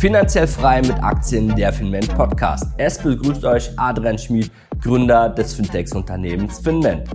Finanziell frei mit Aktien, der Finment Podcast. Es begrüßt euch Adrian Schmid, Gründer des Fintechs-Unternehmens Finment.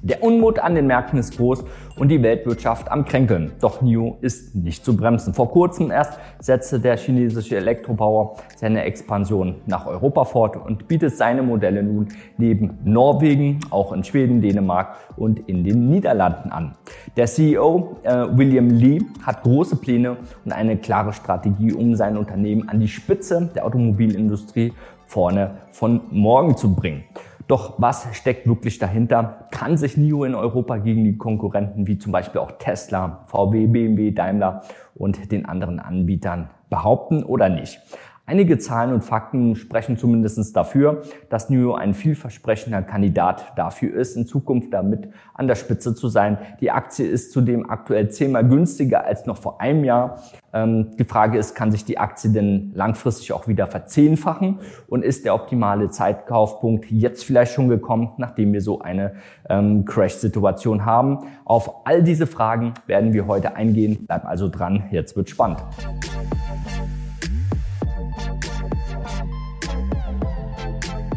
Der Unmut an den Märkten ist groß und die Weltwirtschaft am Kränkeln. Doch NIO ist nicht zu bremsen. Vor kurzem erst setzte der chinesische Elektrobauer seine Expansion nach Europa fort und bietet seine Modelle nun neben Norwegen, auch in Schweden, Dänemark und in den Niederlanden an. Der CEO äh, William Lee hat große Pläne und eine klare Strategie, um sein Unternehmen an die Spitze der Automobilindustrie vorne von morgen zu bringen. Doch was steckt wirklich dahinter? Kann sich NIO in Europa gegen die Konkurrenten wie zum Beispiel auch Tesla, VW, BMW, Daimler und den anderen Anbietern behaupten oder nicht? Einige Zahlen und Fakten sprechen zumindest dafür, dass NIO ein vielversprechender Kandidat dafür ist, in Zukunft damit an der Spitze zu sein. Die Aktie ist zudem aktuell zehnmal günstiger als noch vor einem Jahr. Ähm, die Frage ist, kann sich die Aktie denn langfristig auch wieder verzehnfachen? Und ist der optimale Zeitkaufpunkt jetzt vielleicht schon gekommen, nachdem wir so eine ähm, Crash-Situation haben? Auf all diese Fragen werden wir heute eingehen. Bleib also dran, jetzt wird spannend.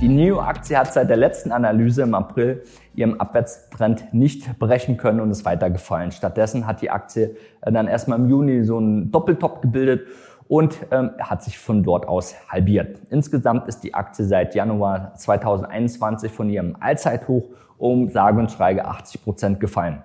Die NIO-Aktie hat seit der letzten Analyse im April ihren Abwärtstrend nicht brechen können und ist weiter gefallen. Stattdessen hat die Aktie äh, dann erstmal im Juni so einen Doppeltop gebildet und ähm, hat sich von dort aus halbiert. Insgesamt ist die Aktie seit Januar 2021 von ihrem Allzeithoch um sage und schreibe 80 Prozent gefallen.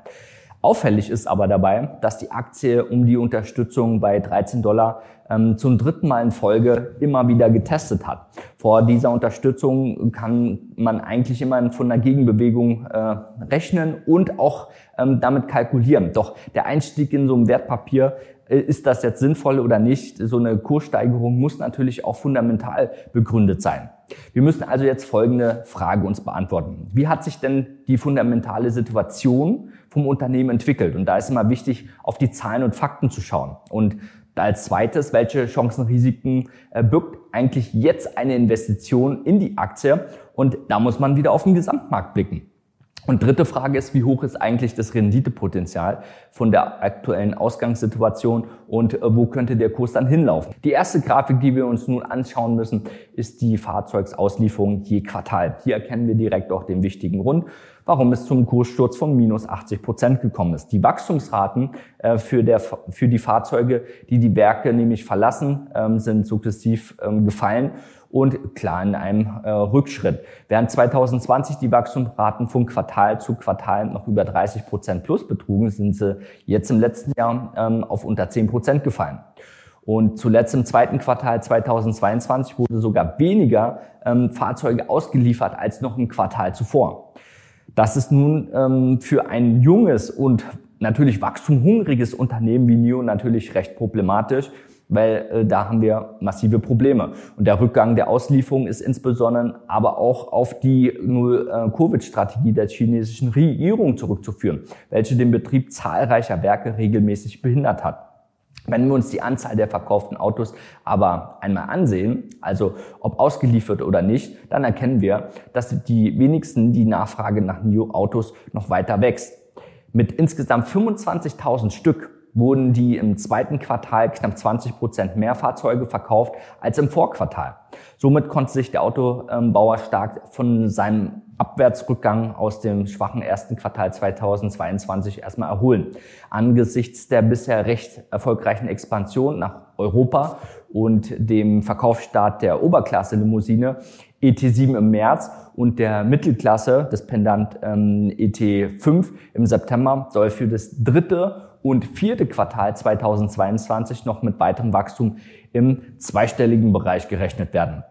Auffällig ist aber dabei, dass die Aktie um die Unterstützung bei 13 Dollar ähm, zum dritten Mal in Folge immer wieder getestet hat. Vor dieser Unterstützung kann man eigentlich immer von einer Gegenbewegung äh, rechnen und auch ähm, damit kalkulieren. Doch der Einstieg in so ein Wertpapier äh, ist das jetzt sinnvoll oder nicht? So eine Kurssteigerung muss natürlich auch fundamental begründet sein. Wir müssen also jetzt folgende Frage uns beantworten. Wie hat sich denn die fundamentale Situation vom Unternehmen entwickelt? Und da ist immer wichtig, auf die Zahlen und Fakten zu schauen. Und als zweites, welche Chancen, Risiken äh, birgt eigentlich jetzt eine Investition in die Aktie? Und da muss man wieder auf den Gesamtmarkt blicken. Und dritte Frage ist, wie hoch ist eigentlich das Renditepotenzial von der aktuellen Ausgangssituation und äh, wo könnte der Kurs dann hinlaufen? Die erste Grafik, die wir uns nun anschauen müssen, ist die Fahrzeugauslieferung je Quartal. Hier erkennen wir direkt auch den wichtigen Grund, warum es zum Kurssturz von minus 80 Prozent gekommen ist. Die Wachstumsraten äh, für, der, für die Fahrzeuge, die die Werke nämlich verlassen, ähm, sind sukzessiv ähm, gefallen und klar in einem äh, Rückschritt. Während 2020 die Wachstumsraten von Quartal zu Quartal noch über 30 Prozent plus betrugen, sind sie jetzt im letzten Jahr ähm, auf unter 10 Prozent gefallen. Und zuletzt im zweiten Quartal 2022 wurde sogar weniger ähm, Fahrzeuge ausgeliefert als noch im Quartal zuvor. Das ist nun ähm, für ein junges und natürlich wachstumhungriges Unternehmen wie NIO natürlich recht problematisch, weil äh, da haben wir massive Probleme. Und der Rückgang der Auslieferung ist insbesondere aber auch auf die Null-Covid-Strategie der chinesischen Regierung zurückzuführen, welche den Betrieb zahlreicher Werke regelmäßig behindert hat. Wenn wir uns die Anzahl der verkauften Autos aber einmal ansehen, also ob ausgeliefert oder nicht, dann erkennen wir, dass die wenigsten die Nachfrage nach NIO-Autos noch weiter wächst. Mit insgesamt 25.000 Stück wurden die im zweiten Quartal knapp 20 Prozent mehr Fahrzeuge verkauft als im Vorquartal. Somit konnte sich der Autobauer stark von seinem Abwärtsrückgang aus dem schwachen ersten Quartal 2022 erstmal erholen. Angesichts der bisher recht erfolgreichen Expansion nach Europa und dem Verkaufsstart der Oberklasse-Limousine ET7 im März und der Mittelklasse des Pendant ähm, ET5 im September soll für das dritte und vierte Quartal 2022 noch mit weiterem Wachstum im zweistelligen Bereich gerechnet werden.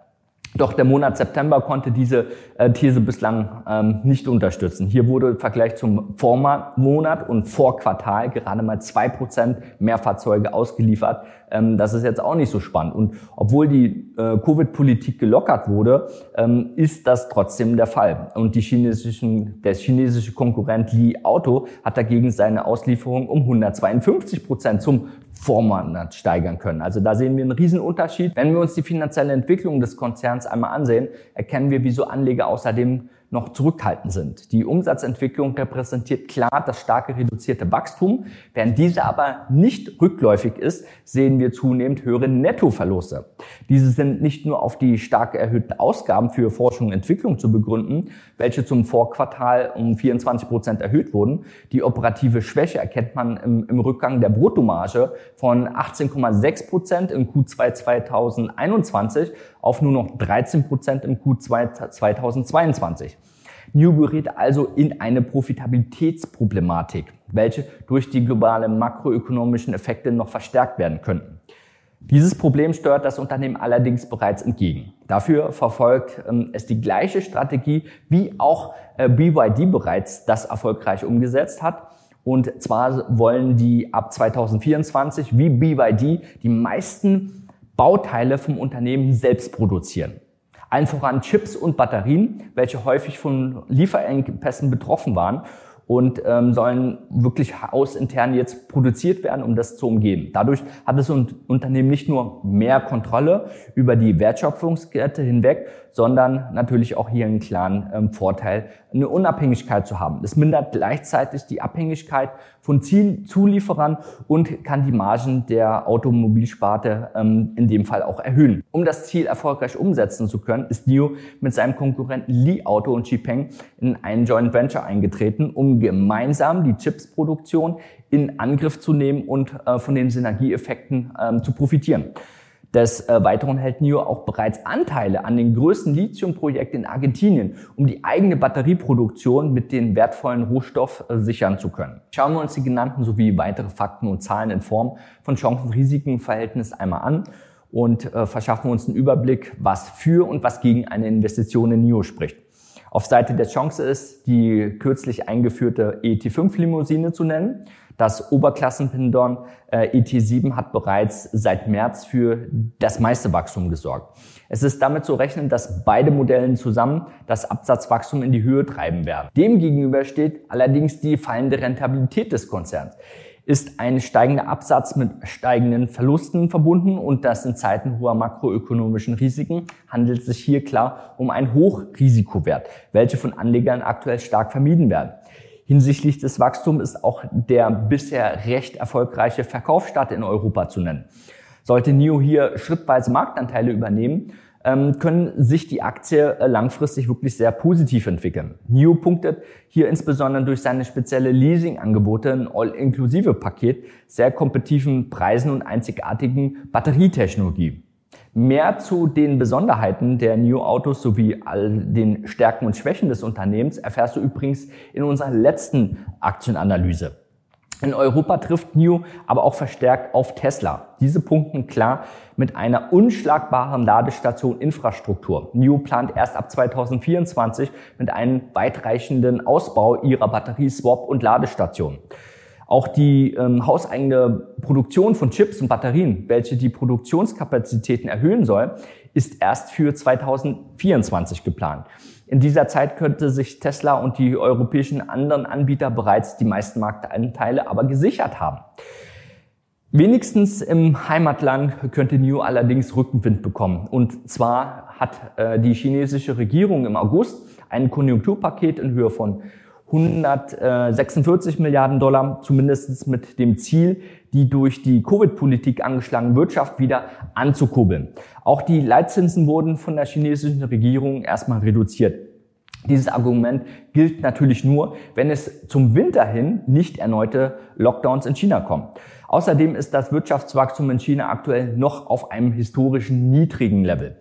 Doch der Monat September konnte diese äh, These bislang ähm, nicht unterstützen. Hier wurde im Vergleich zum Vormonat und Vorquartal gerade mal zwei Prozent mehr Fahrzeuge ausgeliefert. Ähm, das ist jetzt auch nicht so spannend. Und obwohl die äh, Covid-Politik gelockert wurde, ähm, ist das trotzdem der Fall. Und die chinesischen, der chinesische Konkurrent Li Auto hat dagegen seine Auslieferung um 152 Prozent zum Vormonat steigern können. Also da sehen wir einen riesen Unterschied. Wenn wir uns die finanzielle Entwicklung des Konzerns einmal ansehen, erkennen wir, wieso Anleger außerdem noch zurückhaltend sind. Die Umsatzentwicklung repräsentiert klar das starke reduzierte Wachstum. Während diese aber nicht rückläufig ist, sehen wir zunehmend höhere Nettoverluste. Diese sind nicht nur auf die stark erhöhten Ausgaben für Forschung und Entwicklung zu begründen, welche zum Vorquartal um 24 Prozent erhöht wurden. Die operative Schwäche erkennt man im, im Rückgang der Bruttomarge von 18,6 Prozent im Q2 2021 auf nur noch 13 Prozent im Q2 2022. New gerät also in eine Profitabilitätsproblematik, welche durch die globale makroökonomischen Effekte noch verstärkt werden könnten. Dieses Problem steuert das Unternehmen allerdings bereits entgegen. Dafür verfolgt ähm, es die gleiche Strategie, wie auch äh, BYD bereits das erfolgreich umgesetzt hat. Und zwar wollen die ab 2024 wie BYD die meisten Bauteile vom Unternehmen selbst produzieren. Allen voran Chips und Batterien, welche häufig von Lieferengpässen betroffen waren und ähm, sollen wirklich hausintern jetzt produziert werden, um das zu umgehen. Dadurch hat das Unternehmen nicht nur mehr Kontrolle über die Wertschöpfungskette hinweg, sondern natürlich auch hier einen klaren ähm, Vorteil, eine Unabhängigkeit zu haben. Es mindert gleichzeitig die Abhängigkeit von Zielzulieferern und kann die Margen der Automobilsparte ähm, in dem Fall auch erhöhen. Um das Ziel erfolgreich umsetzen zu können, ist NIO mit seinem Konkurrenten Li Auto und Xpeng in ein Joint Venture eingetreten, um gemeinsam die Chipsproduktion in Angriff zu nehmen und äh, von den Synergieeffekten ähm, zu profitieren. Des äh, Weiteren hält NIO auch bereits Anteile an den größten Lithiumprojekten in Argentinien, um die eigene Batterieproduktion mit den wertvollen Rohstoff äh, sichern zu können. Schauen wir uns die genannten sowie weitere Fakten und Zahlen in Form von Chancen-Risiken-Verhältnis einmal an und äh, verschaffen uns einen Überblick, was für und was gegen eine Investition in NIO spricht. Auf Seite der Chance ist die kürzlich eingeführte ET5-Limousine zu nennen. Das Oberklassenpendant äh, ET7 hat bereits seit März für das meiste Wachstum gesorgt. Es ist damit zu rechnen, dass beide Modellen zusammen das Absatzwachstum in die Höhe treiben werden. Demgegenüber steht allerdings die fallende Rentabilität des Konzerns. Ist ein steigender Absatz mit steigenden Verlusten verbunden und das in Zeiten hoher makroökonomischen Risiken handelt sich hier klar um einen Hochrisikowert, welche von Anlegern aktuell stark vermieden werden. Hinsichtlich des Wachstums ist auch der bisher recht erfolgreiche Verkaufsstart in Europa zu nennen. Sollte NIO hier schrittweise Marktanteile übernehmen, ähm, können sich die Aktie äh, langfristig wirklich sehr positiv entwickeln. NIO punktet hier insbesondere durch seine spezielle Leasing-Angebote, ein All-Inklusive-Paket, sehr kompetitiven Preisen und einzigartigen Batterietechnologie. Mehr zu den Besonderheiten der New Autos sowie all den Stärken und Schwächen des Unternehmens erfährst du übrigens in unserer letzten Aktienanalyse. In Europa trifft New aber auch verstärkt auf Tesla. Diese punkten klar mit einer unschlagbaren Ladestation Infrastruktur. New plant erst ab 2024 mit einem weitreichenden Ausbau ihrer Batterieswap- und Ladestationen. Auch die ähm, hauseigene Produktion von Chips und Batterien, welche die Produktionskapazitäten erhöhen soll, ist erst für 2024 geplant. In dieser Zeit könnte sich Tesla und die europäischen anderen Anbieter bereits die meisten Marktanteile aber gesichert haben. Wenigstens im Heimatland könnte NIO allerdings Rückenwind bekommen. Und zwar hat äh, die chinesische Regierung im August ein Konjunkturpaket in Höhe von 146 Milliarden Dollar, zumindest mit dem Ziel, die durch die Covid-Politik angeschlagene Wirtschaft wieder anzukurbeln. Auch die Leitzinsen wurden von der chinesischen Regierung erstmal reduziert. Dieses Argument gilt natürlich nur, wenn es zum Winter hin nicht erneute Lockdowns in China kommen. Außerdem ist das Wirtschaftswachstum in China aktuell noch auf einem historischen niedrigen Level.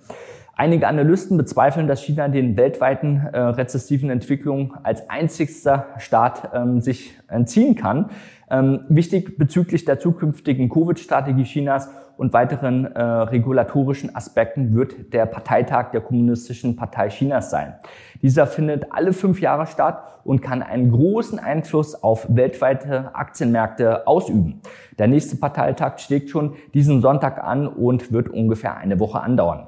Einige Analysten bezweifeln, dass China den weltweiten äh, rezessiven Entwicklungen als einzigster Staat ähm, sich entziehen kann. Ähm, wichtig bezüglich der zukünftigen Covid-Strategie Chinas und weiteren äh, regulatorischen Aspekten wird der Parteitag der Kommunistischen Partei Chinas sein. Dieser findet alle fünf Jahre statt und kann einen großen Einfluss auf weltweite Aktienmärkte ausüben. Der nächste Parteitag steht schon diesen Sonntag an und wird ungefähr eine Woche andauern.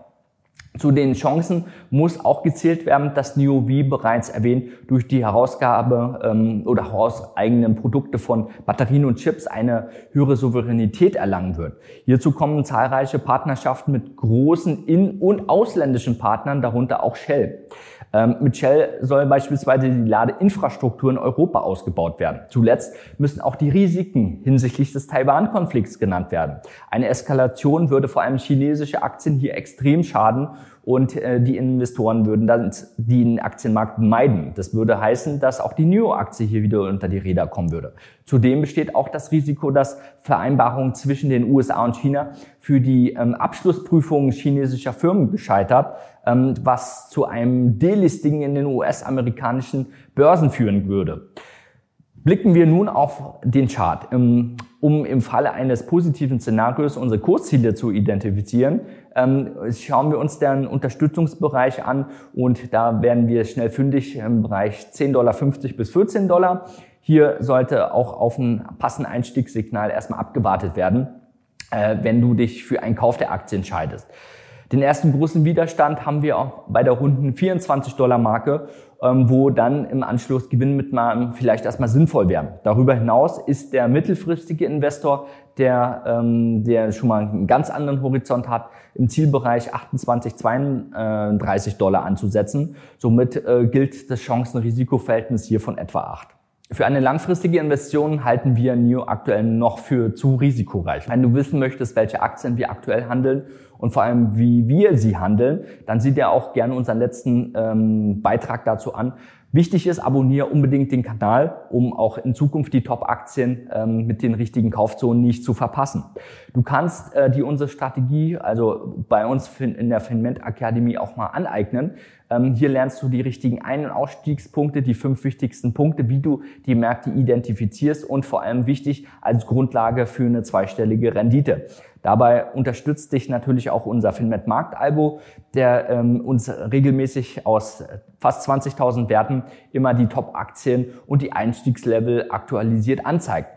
Zu den Chancen muss auch gezählt werden, dass NIO, wie bereits erwähnt, durch die Herausgabe ähm, oder hauseigenen Produkte von Batterien und Chips eine höhere Souveränität erlangen wird. Hierzu kommen zahlreiche Partnerschaften mit großen in- und ausländischen Partnern, darunter auch Shell. Ähm, mit Shell soll beispielsweise die Ladeinfrastruktur in Europa ausgebaut werden. Zuletzt müssen auch die Risiken hinsichtlich des Taiwan-Konflikts genannt werden. Eine Eskalation würde vor allem chinesische Aktien hier extrem schaden und äh, die Investoren würden dann den Aktienmarkt meiden. Das würde heißen, dass auch die NIO-Aktie hier wieder unter die Räder kommen würde. Zudem besteht auch das Risiko, dass Vereinbarungen zwischen den USA und China für die ähm, Abschlussprüfungen chinesischer Firmen gescheitert, ähm, was zu einem Delisting in den US-amerikanischen Börsen führen würde. Blicken wir nun auf den Chart. Um im Falle eines positiven Szenarios unsere Kursziele zu identifizieren, ähm, schauen wir uns den Unterstützungsbereich an und da werden wir schnell fündig im Bereich 10,50 Dollar bis 14 Dollar. Hier sollte auch auf ein passendes Einstiegssignal erstmal abgewartet werden, äh, wenn du dich für einen Kauf der Aktie entscheidest. Den ersten großen Widerstand haben wir auch bei der runden 24 Dollar Marke, ähm, wo dann im Anschluss Gewinnmitnahmen vielleicht erstmal sinnvoll wären. Darüber hinaus ist der mittelfristige Investor, der, ähm, der schon mal einen ganz anderen Horizont hat, im Zielbereich 28, 32 Dollar anzusetzen. Somit äh, gilt das Chancen-Risiko-Verhältnis hier von etwa 8. Für eine langfristige Investition halten wir NIO aktuell noch für zu risikoreich. Wenn du wissen möchtest, welche Aktien wir aktuell handeln und vor allem, wie wir sie handeln, dann sieh dir auch gerne unseren letzten ähm, Beitrag dazu an. Wichtig ist, abonniere unbedingt den Kanal, um auch in Zukunft die Top-Aktien ähm, mit den richtigen Kaufzonen nicht zu verpassen. Du kannst äh, die unsere Strategie, also bei uns in der Finment Akademie auch mal aneignen. Ähm, hier lernst du die richtigen Ein- und Ausstiegspunkte, die fünf wichtigsten Punkte, wie du die Märkte identifizierst und vor allem wichtig als Grundlage für eine zweistellige Rendite. Dabei unterstützt dich natürlich auch unser Finmet Marktalbo, der ähm, uns regelmäßig aus fast 20.000 Werten immer die Top-Aktien und die Einstiegslevel aktualisiert anzeigt.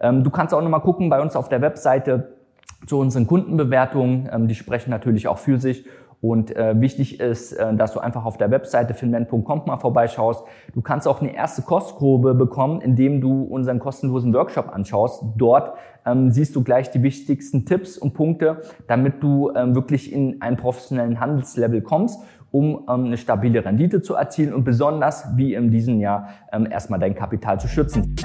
Ähm, du kannst auch nochmal gucken bei uns auf der Webseite zu unseren Kundenbewertungen. Ähm, die sprechen natürlich auch für sich und äh, wichtig ist, äh, dass du einfach auf der Webseite finman.com mal vorbeischaust. Du kannst auch eine erste Kostprobe bekommen, indem du unseren kostenlosen Workshop anschaust. Dort ähm, siehst du gleich die wichtigsten Tipps und Punkte, damit du ähm, wirklich in einen professionellen Handelslevel kommst um ähm, eine stabile Rendite zu erzielen und besonders wie in diesem Jahr ähm, erstmal dein Kapital zu schützen.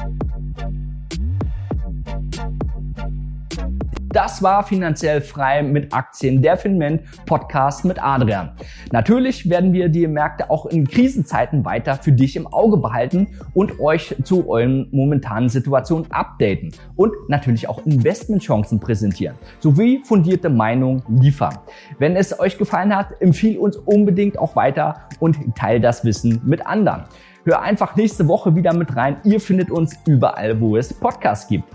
Das war finanziell frei mit Aktien, der Finment Podcast mit Adrian. Natürlich werden wir die Märkte auch in Krisenzeiten weiter für dich im Auge behalten und euch zu euren momentanen Situationen updaten und natürlich auch Investmentchancen präsentieren sowie fundierte Meinungen liefern. Wenn es euch gefallen hat, empfiehl uns unbedingt auch weiter und teil das Wissen mit anderen. Hör einfach nächste Woche wieder mit rein. Ihr findet uns überall, wo es Podcasts gibt.